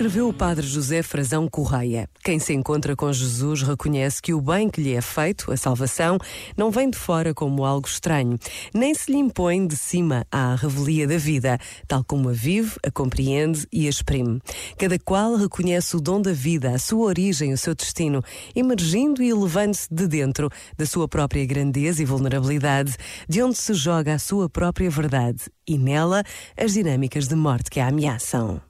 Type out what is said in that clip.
Escreveu o padre José Frazão Correia. Quem se encontra com Jesus reconhece que o bem que lhe é feito, a salvação, não vem de fora como algo estranho, nem se lhe impõe de cima à revelia da vida, tal como a vive, a compreende e a exprime. Cada qual reconhece o dom da vida, a sua origem, o seu destino, emergindo e elevando-se de dentro da sua própria grandeza e vulnerabilidade, de onde se joga a sua própria verdade e nela as dinâmicas de morte que a ameaçam.